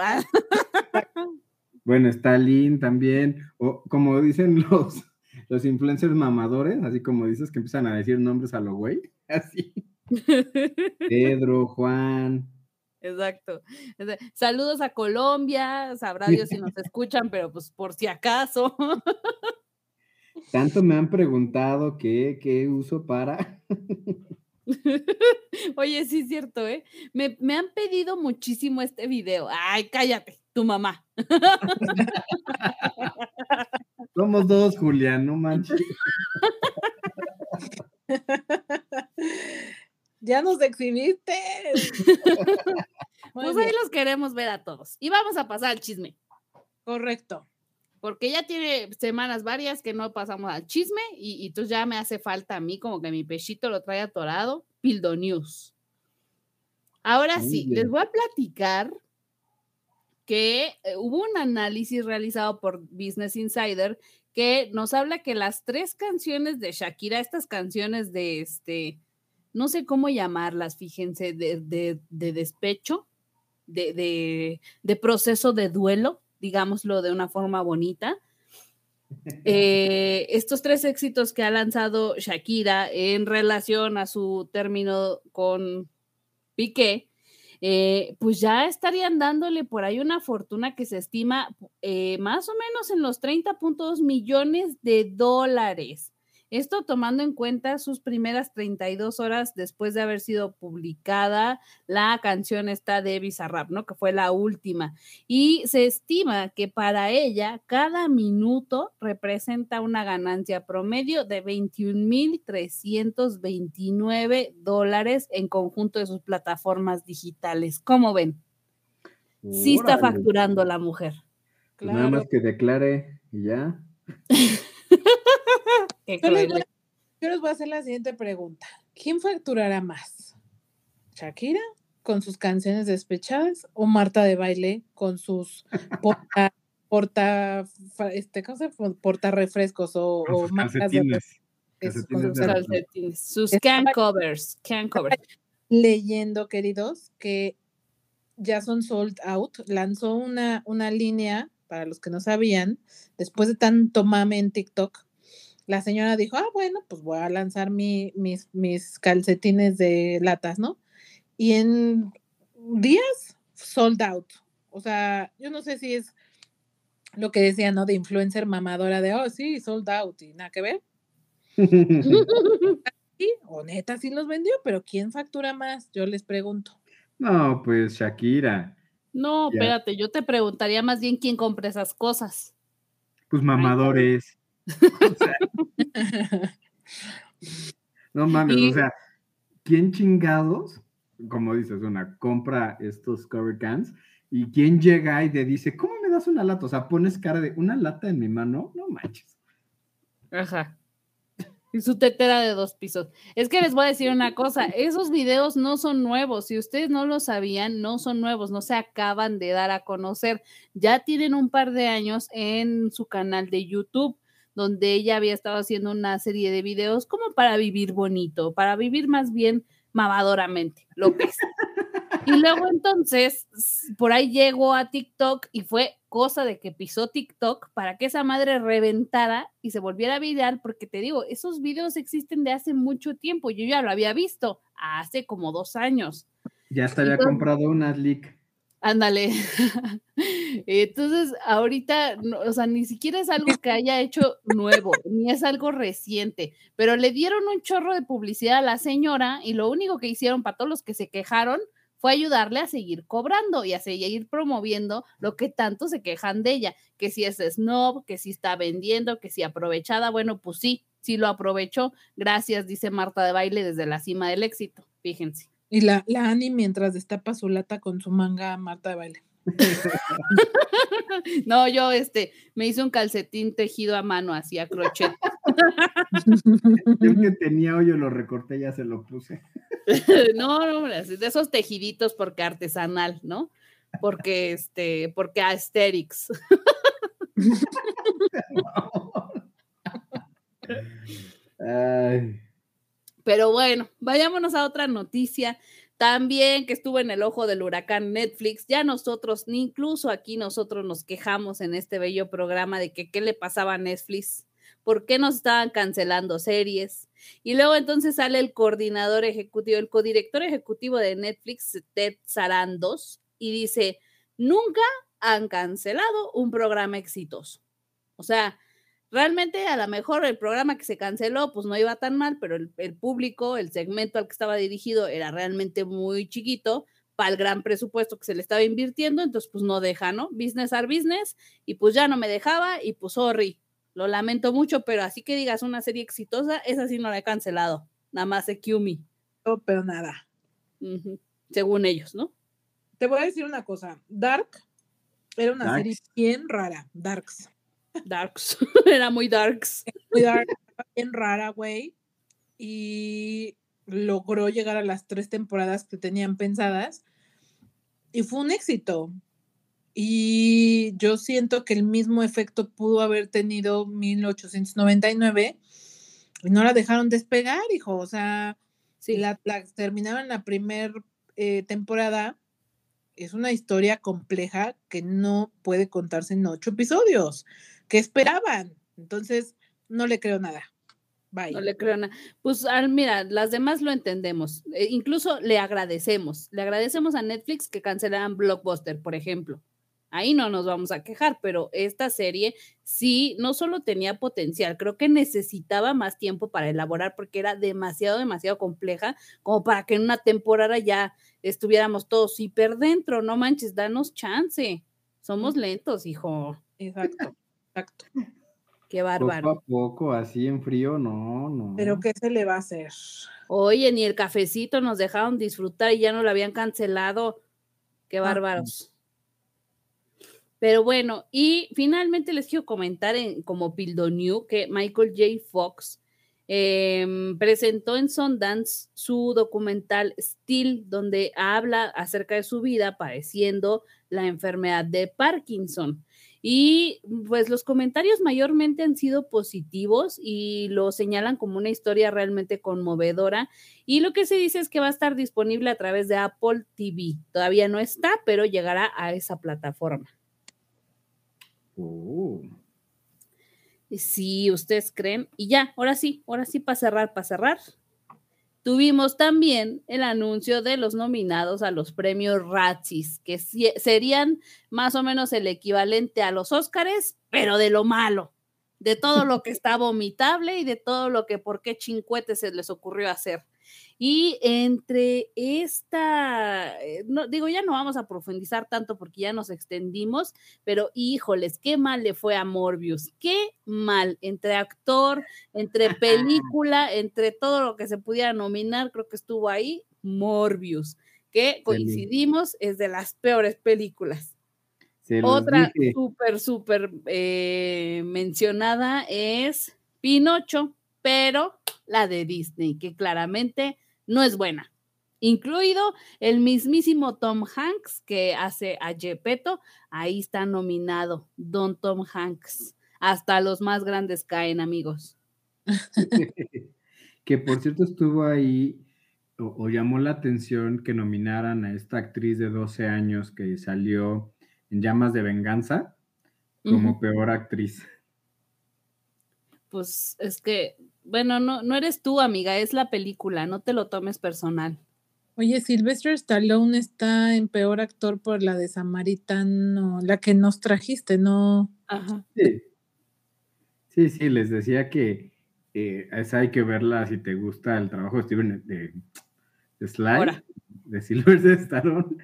Bueno, está Lynn también, o como dicen los, los influencers mamadores, así como dices que empiezan a decir nombres a lo güey, así. Pedro, Juan, Exacto. Saludos a Colombia, sabrá Dios si nos escuchan, pero pues por si acaso. tanto me han preguntado qué, qué uso para... Oye, sí es cierto, ¿eh? Me, me han pedido muchísimo este video. Ay, cállate, tu mamá. Somos dos, Julián, no manches. Ya nos exhibiste. Muy Pues bien, ahí los queremos ver a todos. Y vamos a pasar al chisme, Correcto. porque ya tiene semanas varias que no pasamos al chisme y, y entonces ya me hace falta a mí como que mi pechito lo trae atorado. Pildo News. Ahora Muy sí, bien. les voy a platicar que eh, hubo un análisis realizado por Business Insider que nos habla que las tres canciones de Shakira, estas canciones de este, no sé cómo llamarlas, fíjense, de, de- de despecho, de, de- de proceso de duelo, digámoslo de una forma bonita. Eh, estos tres éxitos que ha lanzado Shakira en relación a su término con Piqué, eh, pues ya estarían dándole por ahí una fortuna que se estima eh, más o menos en los 30.2 millones de dólares. Esto tomando en cuenta sus primeras 32 horas después de haber sido publicada la canción esta de Bizarrap, ¿no? Que fue la última. Y se estima que para ella cada minuto representa una ganancia promedio de 21.329 dólares en conjunto de sus plataformas digitales. ¿Cómo ven? Sí está facturando la mujer. Pues nada Claro. más que declare y ya. Yo les, voy, yo les voy a hacer la siguiente pregunta. ¿Quién facturará más? ¿Shakira con sus canciones despechadas o Marta de baile con sus porta, porta este, ¿cómo se llama? porta refrescos o, o marcas de refrescos? calcetines sus Calcetines, can covers, can covers. leyendo, queridos, que ya son sold out. Lanzó una, una línea, para los que no sabían, después de tanto mame en TikTok, la señora dijo, ah, bueno, pues voy a lanzar mi- mis, mis calcetines de latas, ¿no? Y en días, sold out. O sea, yo no sé si es lo que decía, ¿no? De influencer mamadora de, oh, sí, sold out y nada que ver. Sí, o neta sí los vendió, pero ¿quién factura más? Yo les pregunto. no, pues Shakira. No, Ya. espérate, yo te preguntaría más bien quién compra esas cosas. Pues mamadores. O sea, no mames, Y- o sea, ¿quién chingados, como dices, una, compra estos cover cans y quién llega y te dice, ¿cómo me das una lata? O sea, pones cara de una lata en mi mano, no manches. Ajá. Y su tetera de dos pisos. Es que les voy a decir una cosa, esos videos no son nuevos, si ustedes no lo sabían, no son nuevos, no se acaban de dar a conocer. Ya tienen un par de años en su canal de YouTube, donde ella había estado haciendo una serie de videos como para vivir bonito, para vivir más bien mamadoramente, lo que es. Y luego entonces, por ahí llegó a TikTok y fue cosa de que pisó TikTok para que esa madre reventara y se volviera viral, porque te digo, esos videos existen de hace mucho tiempo. Yo ya lo había visto hace como dos años. Ya hasta había Entonces- comprado una leak. Ándale. Entonces, ahorita, no, o sea, ni siquiera es algo que haya hecho nuevo, ni es algo reciente, pero le dieron un chorro de publicidad a la señora y lo único que hicieron para todos los que se quejaron fue ayudarle a seguir cobrando y a seguir promoviendo lo que tanto se quejan de ella, que si es snob, que si está vendiendo, que si aprovechada, bueno, pues sí, sí lo aprovechó. Gracias, dice Marta de baile desde la cima del éxito, fíjense. Y la, la Ani mientras destapa su lata con su manga Marta de baile. no, yo este, me hice un calcetín tejido a mano, así a crochet. El que tenía hoyo lo recorté, ya se lo puse. no, no, de esos tejiditos porque artesanal, ¿no? Porque este, porque aesthetics. Pero bueno, vayámonos a otra noticia también que estuvo en el ojo del huracán Netflix. Ya nosotros, ni incluso aquí nosotros nos quejamos en este bello programa de que qué le pasaba a Netflix, por qué nos estaban cancelando series. Y luego entonces sale el coordinador ejecutivo, el codirector ejecutivo de Netflix, Ted Sarandos, y dice, nunca han cancelado un programa exitoso. O sea, realmente a lo mejor el programa que se canceló pues no iba tan mal, pero el, público, el segmento al que estaba dirigido era realmente muy chiquito para el gran presupuesto que se le estaba invirtiendo, entonces pues no deja, ¿no? Business are business y pues ya no me dejaba y pues sorry, lo lamento mucho, pero así que digas una serie exitosa, esa sí no la he cancelado, nada más de Kiumi. No, pero nada. Según ellos, ¿no? Te voy a decir una cosa, Dark era una serie bien rara, Darks. Darks, era muy darks. Muy dark, bien rara, güey. Y logró llegar a las tres temporadas que tenían pensadas. Y fue un éxito. Y yo siento que el mismo efecto pudo haber tenido 1899 y no la dejaron despegar, hijo. O sea, si la, terminaban la primera eh, temporada, es una historia compleja que no puede contarse en ocho episodios. ¿Qué esperaban? Entonces, no le creo nada. No le creo nada. Pues mira, las demás lo entendemos. Eh, incluso le agradecemos. Le agradecemos a Netflix que cancelaran Blockbuster, por ejemplo. Ahí no nos vamos a quejar, pero esta serie sí, no solo tenía potencial, creo que necesitaba más tiempo para elaborar porque era demasiado, demasiado compleja como para que en una temporada ya estuviéramos todos hiper dentro. No manches, danos chance. Somos lentos, hijo. Exacto. Exacto. Qué bárbaro. Poco a poco, así en frío, no, no. Pero ¿qué se le va a hacer? Oye, ni el cafecito nos dejaron disfrutar y ya no lo habían cancelado. Qué ah, bárbaros. Pero bueno, y finalmente les quiero comentar en, como New que Michael J. Fox em, presentó en Sundance su documental Still, donde habla acerca de su vida padeciendo la enfermedad de Parkinson. Y pues los comentarios mayormente han sido positivos y lo señalan como una historia realmente conmovedora. Y lo que se dice es que va a estar disponible a través de Apple TV. Todavía no está, pero llegará a esa plataforma. Oh. Sí, ustedes creen. Y ya, ahora sí, ahora sí para cerrar, para cerrar. Tuvimos también el anuncio de los nominados a los premios Razzies, que serían más o menos el equivalente a los Óscares, pero de lo malo, de todo lo que está vomitable y de todo lo que por qué chincuete se les ocurrió hacer. Y entre esta, eh, no, digo, ya no vamos a profundizar tanto porque ya nos extendimos, pero híjoles, qué mal le fue a Morbius, qué mal, entre actor, entre película, entre todo lo que se pudiera nominar, creo que estuvo ahí Morbius, que coincidimos, es de las peores películas. Otra súper, súper eh, mencionada es Pinocho, pero la de Disney, que claramente no es buena. Incluido el mismísimo Tom Hanks que hace a Gepetto, ahí está nominado Don Tom Hanks. Hasta los más grandes caen, amigos. que por cierto estuvo ahí o, llamó la atención que nominaran a esta actriz de 12 años que salió en Llamas de Venganza como peor actriz. Pues es que bueno, no, no eres tú, amiga, es la película, no te lo tomes personal. Oye, Sylvester Stallone está en peor actor por la de Samaritano, la que nos trajiste, ¿no? Ajá. Sí, sí, sí les decía que eh, esa hay que verla si te gusta el trabajo de Steven de, de Sly, de Sylvester Stallone.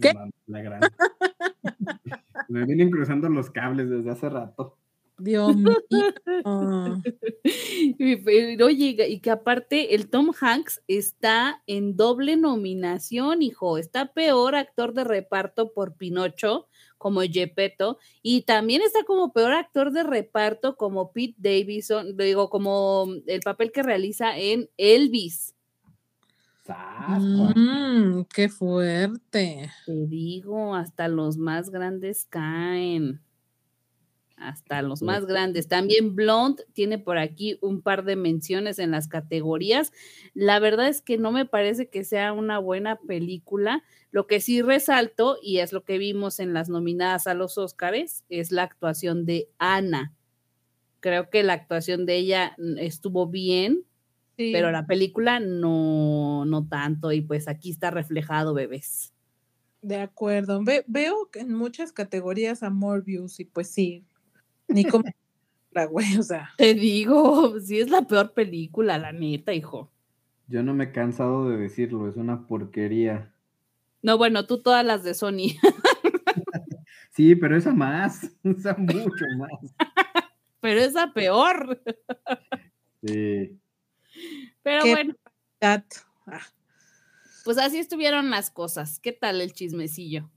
¿Qué? La gran. Me vienen cruzando los cables desde hace rato. Dios mío. Oye, y que aparte el Tom Hanks está en doble nominación, hijo. Está peor actor de reparto por Pinocho, como Gepetto, y también está como peor actor de reparto como Pete Davidson, digo, como el papel que realiza en Elvis. Mm, qué fuerte. Te digo, hasta los más grandes caen. Hasta los más grandes. También Blonde tiene por aquí un par de menciones en las categorías. La verdad es que no me parece que sea una buena película. Lo que sí resalto, y es lo que vimos en las nominadas a los Óscares, es la actuación de Ana. Creo que la actuación de ella mm, estuvo bien, Sí. pero la película no, no tanto. Y pues aquí está reflejado, bebés. De acuerdo. Ve- veo que en muchas categorías a Morbius y pues sí, ni como la güey, o sea, Te digo, sí es la peor película, la neta, hijo. Yo no me he cansado de decirlo, es una porquería. No, bueno, tú todas las de Sony. Sí, pero esa más, esa mucho más. Pero esa peor. Sí. Pero Qué- bueno, ah, pues así estuvieron las cosas. ¿Qué tal el chismecillo?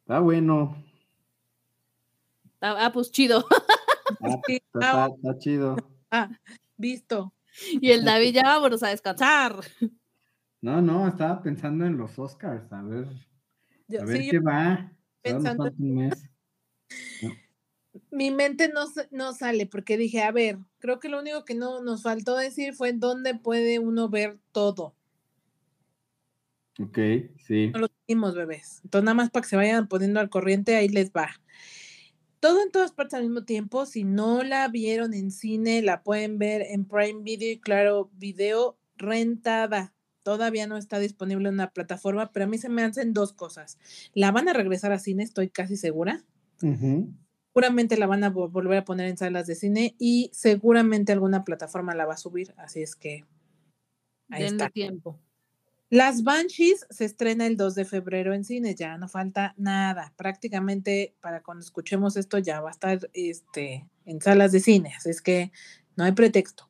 Está bueno. Ah, ah, pues chido. Ah, está, ah, está- chido. ah, visto. Y el David ya vámonos a descansar. No, no, estaba pensando en los Oscars, a ver, Yo- a ver sí, qué va. Pensando- mes. mi mente no, no sale porque dije, a ver, creo que lo único que no nos faltó decir fue dónde puede uno ver todo. Ok, sí. No lo dijimos, bebés. Entonces, nada más para que se vayan poniendo al corriente, ahí les va. Todo en todas partes al mismo tiempo. Si no la vieron en cine, la pueden ver en Prime Video y claro, video rentada. Todavía no está disponible en una plataforma, pero a mí se me hacen dos cosas. La van a regresar a cine, estoy casi segura. Seguramente la van a vo- volver a poner en salas de cine y seguramente alguna plataforma la va a subir. Así es que ahí Denle está. tiempo. Las Banshees se estrena el 2 de febrero en cines, ya no falta nada. Prácticamente para cuando escuchemos esto ya va a estar este, en salas de cine, así es que no hay pretexto.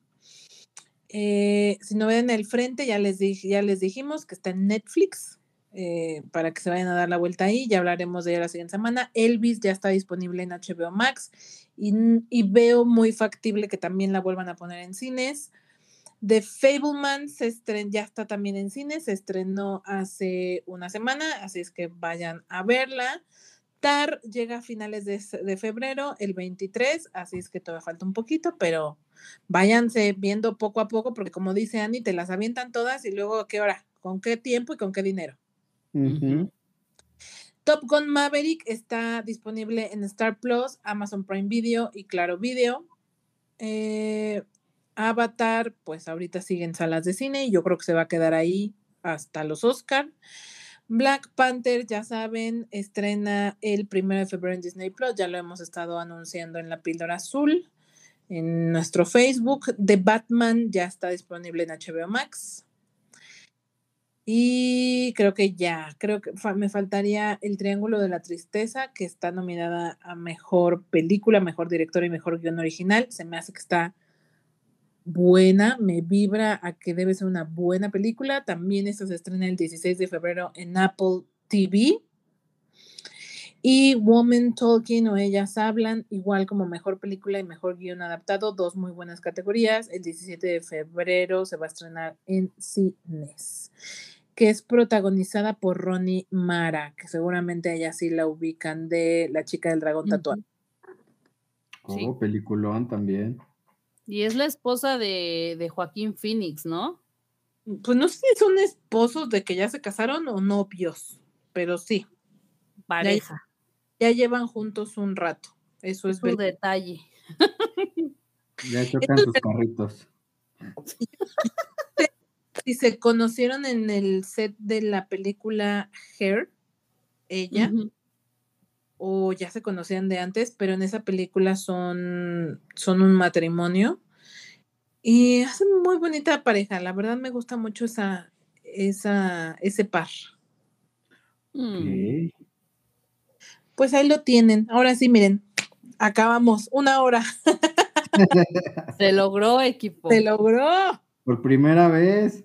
Eh, si no ven el frente, ya les, dij- ya les dijimos que está en Netflix eh, para que se vayan a dar la vuelta ahí. Ya hablaremos de ella la siguiente semana. Elvis ya está disponible en HBO Max y, y veo muy factible que también la vuelvan a poner en cines. The Fableman se estren, ya está también en cine, se estrenó hace una semana, así es que vayan a verla. Tar llega a finales de, de febrero, el 23, así es que todavía falta un poquito, pero váyanse viendo poco a poco, porque como dice Annie, te las avientan todas y luego a qué hora, con qué tiempo y con qué dinero. Top Gun Maverick está disponible en Star Plus, Amazon Prime Video y Claro Video. Eh, Avatar, pues ahorita sigue en salas de cine y yo creo que se va a quedar ahí hasta los Oscar. Black Panther, ya saben, estrena el primero de febrero en Disney Plus, ya lo hemos estado anunciando en la píldora azul, en nuestro Facebook. The Batman ya está disponible en HBO Max. Y creo que ya, creo que me faltaría El Triángulo de la Tristeza, que está nominada a Mejor Película, Mejor Director y Mejor Guión Original. Se me hace que está buena, me vibra a que debe ser una buena película. También esta se estrena el 16 de febrero en Apple TV. Y Woman Talking o Ellas Hablan, igual como Mejor Película y Mejor Guión Adaptado, dos muy buenas categorías. El 17 de febrero se va a estrenar en cines que es protagonizada por Ronnie Mara, que seguramente ella sí la ubican de La chica del dragón tatuado. Sí. Oh, peliculón también. Y es la esposa de, de Joaquín Phoenix, ¿no? Pues no sé si son esposos de que ya se casaron o novios, pero sí, Pareja. ya llevan juntos un rato. Eso es Su verdad. detalle. Ya chocan sus carritos. Si se conocieron en el set de la película Hair, ella. O ya se conocían de antes, pero en esa película son, son un matrimonio y hacen muy bonita pareja. La verdad me gusta mucho esa, esa, ese par. Pues ahí lo tienen. Ahora sí, miren, Acabamos una hora. Se logró, equipo. Se logró. Por primera vez.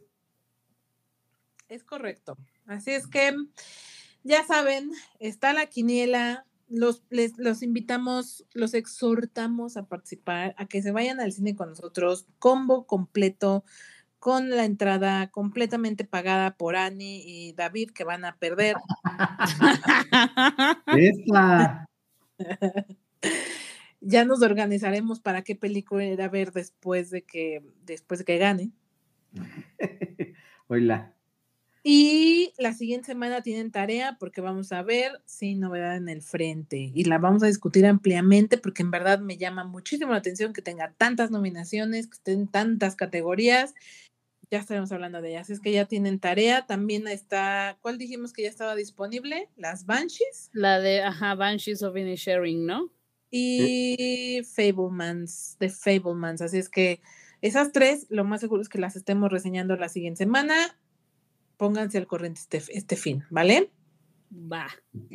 Es correcto. Así es que ya saben, está la quiniela. Los, les, los invitamos, los exhortamos a participar, a que se vayan al cine con nosotros, combo completo, con la entrada completamente pagada por Annie y David, que van a perder. Esta. ya nos organizaremos para qué película ir a ver después de que, después de que gane. Hola. Y la siguiente semana tienen tarea porque vamos a ver sin novedad en el frente y la vamos a discutir ampliamente porque en verdad me llama muchísimo la atención que tenga tantas nominaciones, que estén tantas categorías. Ya estaremos hablando de ellas. Es que ya tienen tarea. También está, ¿cuál dijimos que ya estaba disponible? Las Banshees. La de, ajá, Banshees of Sharing, ¿no? Y Fablemans, de Fablemans. Así es que esas tres, lo más seguro es que las estemos reseñando la siguiente semana pónganse al corriente este, este fin, ¿vale? Va. Ok.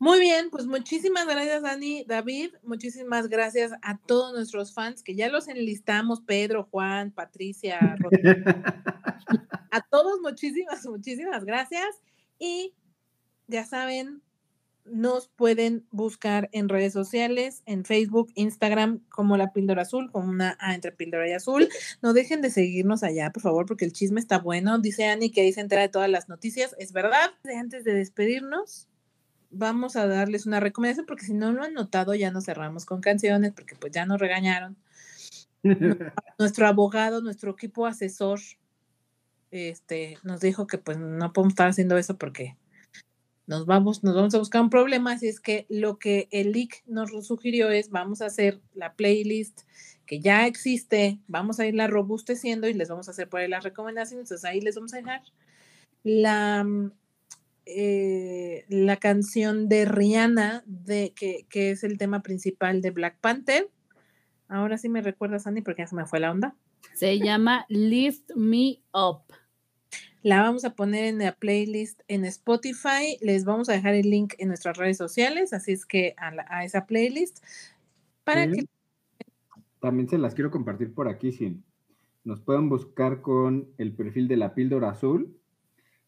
Muy bien, pues muchísimas gracias, Dani, David. Muchísimas gracias a todos nuestros fans que ya los enlistamos: Pedro, Juan, Patricia, a todos, muchísimas, muchísimas gracias. Y ya saben, nos pueden buscar en redes sociales, en Facebook, Instagram, como la píldora azul, con una A entre píldora y azul. No dejen de seguirnos allá, por favor, porque el chisme está bueno. Dice Ani que ahí se entera de todas las noticias. Es verdad. Antes de despedirnos, vamos a darles una recomendación, porque si no lo han notado, ya nos cerramos con canciones, porque pues ya nos regañaron. nuestro abogado, nuestro equipo asesor, este, nos dijo que pues no podemos estar haciendo eso porque nos vamos, nos vamos a buscar un problema, así es que lo que el leak nos sugirió es vamos a hacer la playlist que ya existe, vamos a irla robusteciendo y les vamos a hacer por ahí las recomendaciones, entonces ahí les vamos a dejar la, mm, eh, la canción de Rihanna, de, que, que, es el tema principal de Black Panther. Ahora sí me recuerdas, Andy, porque ya se me fue la onda. Se llama Lift Me Up. La vamos a poner en la playlist en Spotify. Les vamos a dejar el link en nuestras redes sociales, así es que a, esa playlist para que también se las quiero compartir por aquí, sí. Nos pueden buscar con el perfil de la píldora azul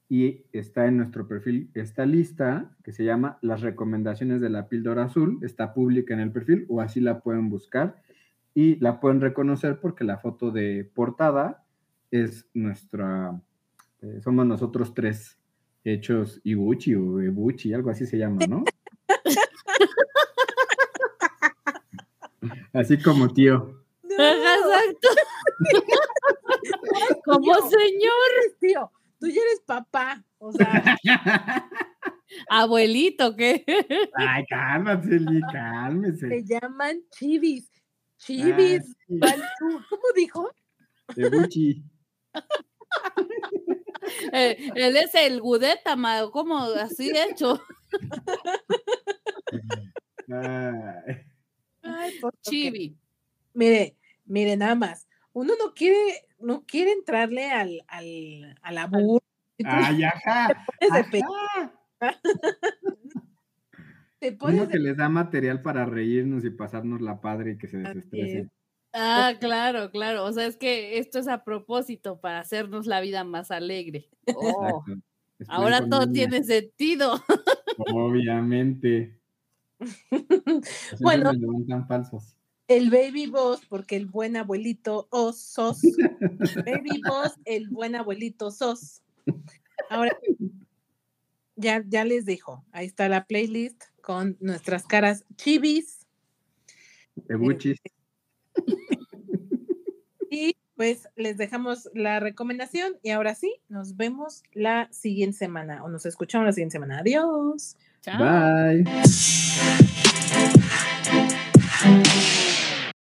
y está en nuestro perfil esta lista que se llama Las recomendaciones de la píldora azul. Está pública en el perfil o así la pueden buscar y la pueden reconocer porque la foto de portada es nuestra eh, somos nosotros tres hechos Ibuchi o Ebuchi, algo así se llama, ¿no? así como tío. Exacto. como señor. Tío, tú ya eres papá, o sea. Abuelito, ¿qué? Ay, cálmate, cálmese. Se llaman chivis. Chivis. Ah, ¿Cómo dijo? Ebuchi. Eh, él es el Gudeta, como así de hecho. Chibi. Mire, mire, nada más. Uno no quiere, no quiere entrarle al, al, a la burla. Ay, ajá. Uno que les da material para reírnos y pasarnos la padre y que se desestresen. Ah, claro, claro. O sea, es que esto es a propósito para hacernos la vida más alegre. Oh, ahora todo tiene sentido. Obviamente. bueno, el baby boss, porque el buen abuelito o sos. baby boss, el buen abuelito sos. Ahora, ya, ya les dejo. Ahí está la playlist con nuestras caras chivis. Ebuchis. Pues les dejamos la recomendación y ahora sí, nos vemos la siguiente semana o nos escuchamos la siguiente semana. Adiós. Chao. Bye.